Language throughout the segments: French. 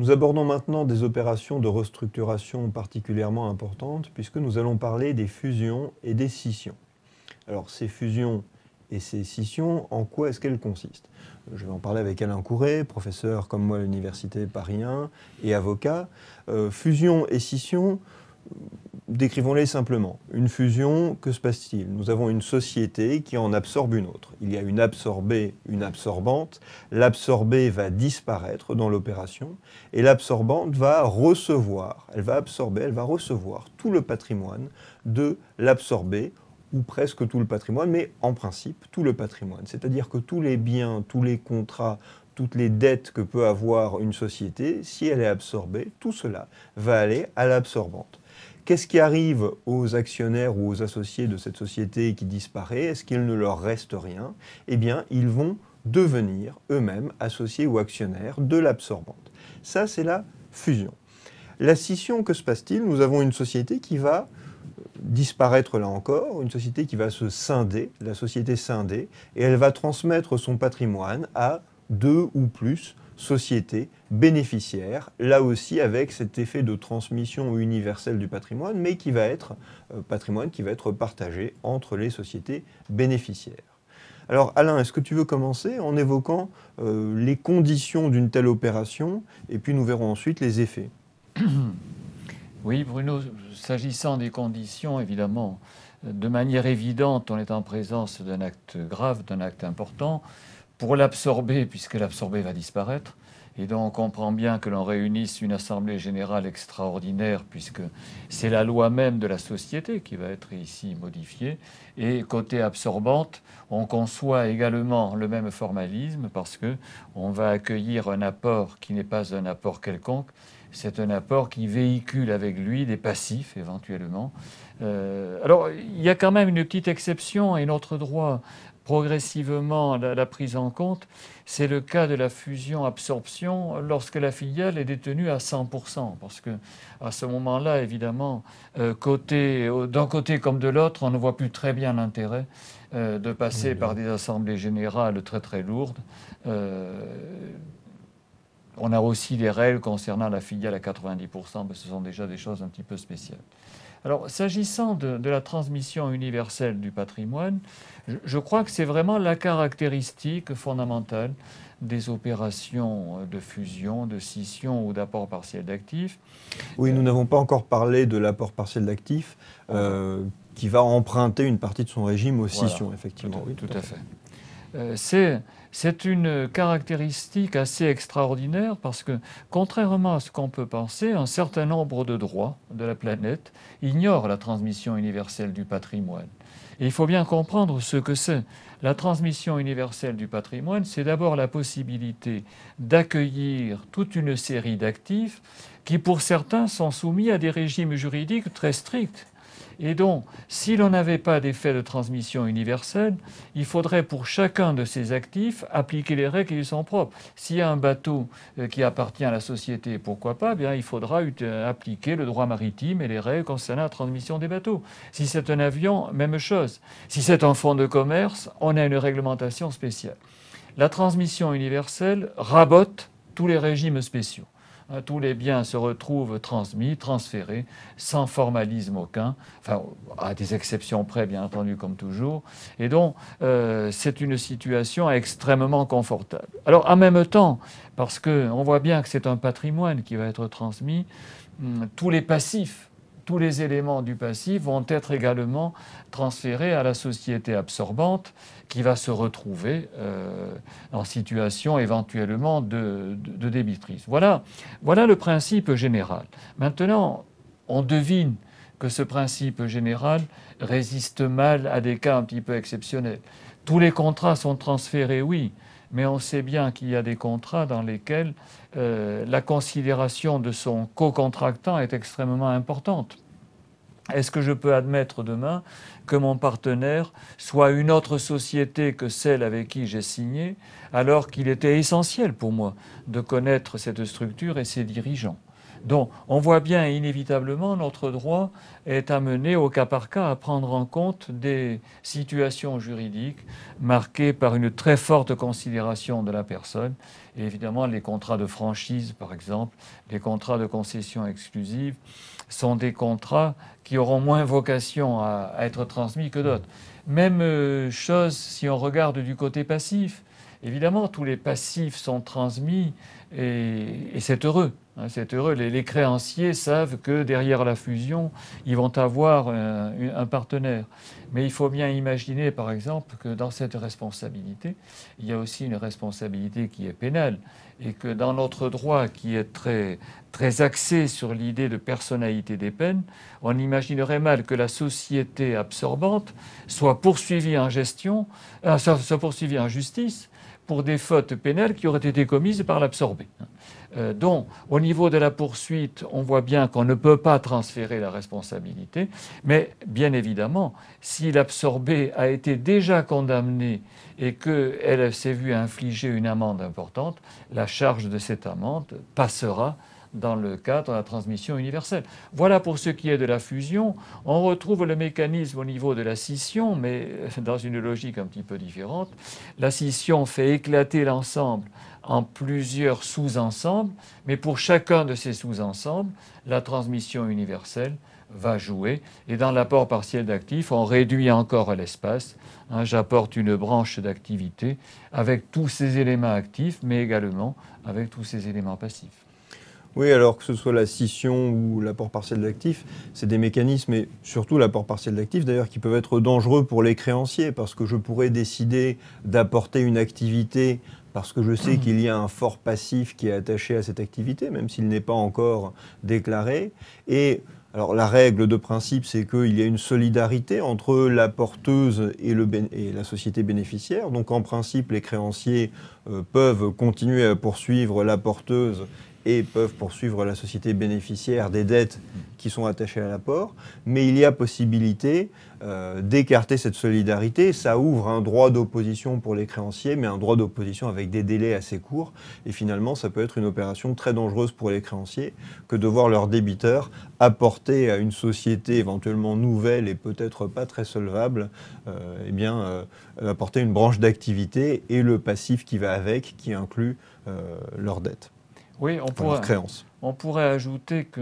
Nous abordons maintenant des opérations de restructuration particulièrement importantes puisque nous allons parler des fusions et des scissions. Alors ces fusions et ces scissions, en quoi est-ce qu'elles consistent? Je vais en parler avec Alain Courret, professeur comme moi à l'Université Paris 1 et avocat. Euh, fusion et scission, décrivons-les simplement. Une fusion, que se passe-t-il? Nous avons une société qui en absorbe une autre. Il y a une absorbée, une absorbante. L'absorbée va disparaître dans l'opération et l'absorbante va recevoir, elle va absorber, elle va recevoir tout le patrimoine de l'absorbée ou presque tout le patrimoine, mais en principe tout le patrimoine. C'est-à-dire que tous les biens, tous les contrats, toutes les dettes que peut avoir une société, si elle est absorbée, tout cela va aller à l'absorbante. Qu'est-ce qui arrive aux actionnaires ou aux associés de cette société qui disparaît? Est-ce qu'il ne leur reste rien? Eh bien, ils vont devenir eux-mêmes associés ou actionnaires de l'absorbante. Ça, c'est la fusion. La scission, que se passe-t-il? Nous avons une société qui va disparaître là encore, une société qui va se scinder, la société scindée, et elle va transmettre son patrimoine à deux ou plus sociétés bénéficiaires, là aussi avec cet effet de transmission universelle du patrimoine, mais qui va être euh, patrimoine qui va être partagé entre les sociétés bénéficiaires. Alors Alain, est-ce que tu veux commencer en évoquant euh, les conditions d'une telle opération, et puis nous verrons ensuite les effets? Oui, Bruno, s'agissant des conditions, évidemment, de manière évidente, on est en présence d'un acte grave, d'un acte important. Pour l'absorber, puisque l'absorber va disparaître, et donc on comprend bien que l'on réunisse une assemblée générale extraordinaire, puisque c'est la loi même de la société qui va être ici modifiée. Et côté absorbante, on conçoit également le même formalisme, parce que on va accueillir un apport qui n'est pas un apport quelconque, c'est un apport qui véhicule avec lui des passifs éventuellement. Euh, alors il y a quand même une petite exception et notre droit progressivement la, prise en compte, c'est le cas de la fusion-absorption lorsque la filiale est détenue à 100%, parce que à ce moment-là, évidemment, euh, d'un côté comme de l'autre, on ne voit plus très bien l'intérêt euh, de passer par des assemblées générales très très lourdes. On a aussi des règles concernant la filiale à 90%, mais ce sont déjà des choses un petit peu spéciales. Alors, s'agissant de, la transmission universelle du patrimoine, je, crois que c'est vraiment la caractéristique fondamentale des opérations de fusion, de scission ou d'apport partiel d'actifs. Oui, nous n'avons pas encore parlé de l'apport partiel d'actifs euh, qui va emprunter une partie de son régime aux scissions, effectivement. oui, tout, à fait. C'est c'est une caractéristique assez extraordinaire parce que, contrairement à ce qu'on peut penser, un certain nombre de droits de la planète ignorent la transmission universelle du patrimoine. Et il faut bien comprendre ce que c'est. La transmission universelle du patrimoine, c'est d'abord la possibilité d'accueillir toute une série d'actifs qui, pour certains, sont soumis à des régimes juridiques très stricts. Et donc, si l'on n'avait pas d'effet de transmission universelle, il faudrait pour chacun de ces actifs appliquer les règles qui lui sont propres. S'il y a un bateau euh, qui appartient à la société, pourquoi pas bien, Il faudra euh, appliquer le droit maritime et les règles concernant la transmission des bateaux. Si c'est un avion, même chose. Si c'est un fonds de commerce, on a une réglementation spéciale. La transmission universelle rabote tous les régimes spéciaux. Hein, tous les biens se retrouvent transmis, transférés, sans formalisme aucun, à des exceptions près, bien entendu, comme toujours. Et donc, euh, c'est une situation extrêmement confortable. Alors, en même temps, parce qu'on voit bien que c'est un patrimoine qui va être transmis, hum, tous les passifs tous les éléments du passif vont être également transférés à la société absorbante qui va se retrouver euh, en situation éventuellement de, débitrice. Voilà, voilà le principe général. Maintenant, on devine que ce principe général résiste mal à des cas un petit peu exceptionnels. Tous les contrats sont transférés, oui, mais on sait bien qu'il y a des contrats dans lesquels euh, la considération de son co-contractant est extrêmement importante. Est-ce que je peux admettre demain que mon partenaire soit une autre société que celle avec qui j'ai signé, alors qu'il était essentiel pour moi de connaître cette structure et ses dirigeants? Donc on voit bien inévitablement notre droit est amené au cas par cas à prendre en compte des situations juridiques marquées par une très forte considération de la personne. Et évidemment, les contrats de franchise, par exemple, les contrats de concession exclusive, sont des contrats qui auront moins vocation à, être transmis que d'autres. Même euh, chose si on regarde du côté passif. Évidemment, tous les passifs sont transmis et, c'est heureux. Hein, c'est heureux. Les, créanciers savent que derrière la fusion, ils vont avoir un, partenaire. Mais il faut bien imaginer, par exemple, que dans cette responsabilité, il y a aussi une responsabilité qui est pénale et que dans notre droit qui est très, très axé sur l'idée de personnalité des peines, on imaginerait mal que la société absorbante soit poursuivie en gestion, euh, soit poursuivie en justice pour des fautes pénales qui auraient été commises par l'absorbé. Euh, donc, au niveau de la poursuite, on voit bien qu'on ne peut pas transférer la responsabilité, mais bien évidemment, si l'absorbé a été déjà condamné et qu'elle s'est vue infliger une amende importante, la charge de cette amende passera dans le cadre de la transmission universelle. Voilà pour ce qui est de la fusion. On retrouve le mécanisme au niveau de la scission, mais dans une logique un petit peu différente. La scission fait éclater l'ensemble en plusieurs sous-ensembles, mais pour chacun de ces sous-ensembles, la transmission universelle va jouer. Et dans l'apport partiel d'actifs, on réduit encore l'espace. Hein, j'apporte une branche d'activité avec tous ces éléments actifs, mais également avec tous ces éléments passifs. Oui, alors que ce soit la scission ou l'apport partiel d'actifs, c'est des mécanismes, et surtout l'apport partiel d'actifs d'ailleurs, qui peuvent être dangereux pour les créanciers, parce que je pourrais décider d'apporter une activité parce que je sais qu'il y a un fort passif qui est attaché à cette activité, même s'il n'est pas encore déclaré. Et alors la règle de principe, c'est qu'il y a une solidarité entre la porteuse et, la société bénéficiaire. Donc en principe, les créanciers euh, peuvent continuer à poursuivre la porteuse et peuvent poursuivre la société bénéficiaire des dettes qui sont attachées à l'apport, mais il y a possibilité euh, d'écarter cette solidarité. Ça ouvre un droit d'opposition pour les créanciers, mais un droit d'opposition avec des délais assez courts. Et finalement, ça peut être une opération très dangereuse pour les créanciers que de voir leurs débiteurs apporter à une société éventuellement nouvelle et peut-être pas très solvable, euh, eh bien, euh, apporter une branche d'activité et le passif qui va avec, qui inclut leurs dettes. Oui, on pourrait, on pourrait ajouter que,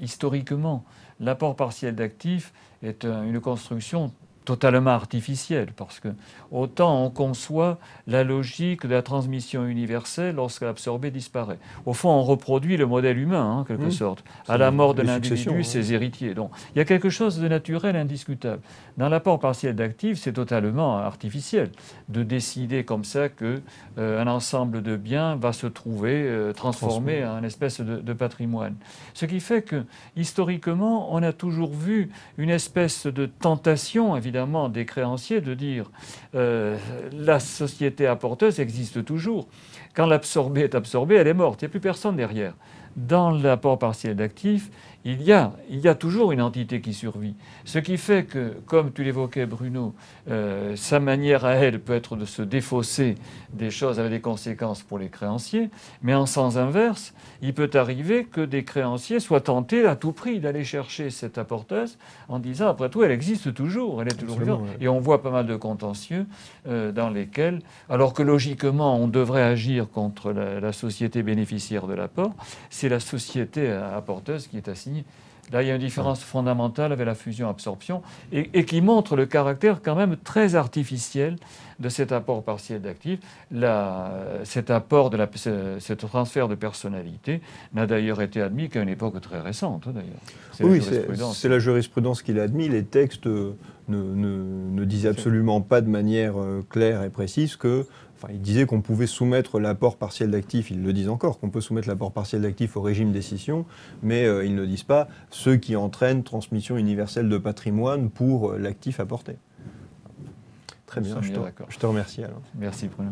historiquement, l'apport partiel d'actifs est une construction totalement artificielle, parce que autant on conçoit la logique de la transmission universelle lorsque l'absorbé disparaît. Au fond, on reproduit le modèle humain, hein, en quelque sorte. À la mort de l'individu, ses héritiers. Donc, il y a quelque chose de naturel, indiscutable. Dans l'apport partiel d'actifs, c'est totalement artificiel de décider comme ça que euh, un ensemble de biens va se trouver euh, transformé en espèce de, de patrimoine. Ce qui fait que, historiquement, on a toujours vu une espèce de tentation, évidemment, évidemment des créanciers de dire euh, la société apporteuse existe toujours. Quand l'absorbé est absorbé, elle est morte. Il n'y a plus personne derrière. Dans l'apport partiel d'actifs, il y, a, il y a toujours une entité qui survit. Ce qui fait que, comme tu l'évoquais Bruno, euh, sa manière à elle peut être de se défausser des choses avec des conséquences pour les créanciers, mais en sens inverse, il peut arriver que des créanciers soient tentés à tout prix d'aller chercher cette apporteuse en disant, après tout, elle existe toujours, elle est toujours vivante. Et on voit pas mal de contentieux euh, dans lesquels, alors que logiquement on devrait agir contre la, la société bénéficiaire de l'apport, c'est la société apporteuse qui est assignée Là, il y a une différence fondamentale avec la fusion-absorption et, qui montre le caractère quand même très artificiel de cet apport partiel d'actifs. Cet apport, de la, ce transfert de personnalité n'a d'ailleurs été admis qu'à une époque très récente, hein, d'ailleurs. Oui, c'est la jurisprudence qui l'a admis. Les textes ne, ne, disent absolument pas de manière euh, claire et précise que il disait qu'on pouvait soumettre l'apport partiel d'actifs, ils le disent encore, qu'on peut soumettre l'apport partiel d'actifs au régime décision, mais euh, ils ne disent pas ce qui entraîne transmission universelle de patrimoine pour euh, l'actif apporté. Très bien, je te, je te, remercie alors. Merci Bruno.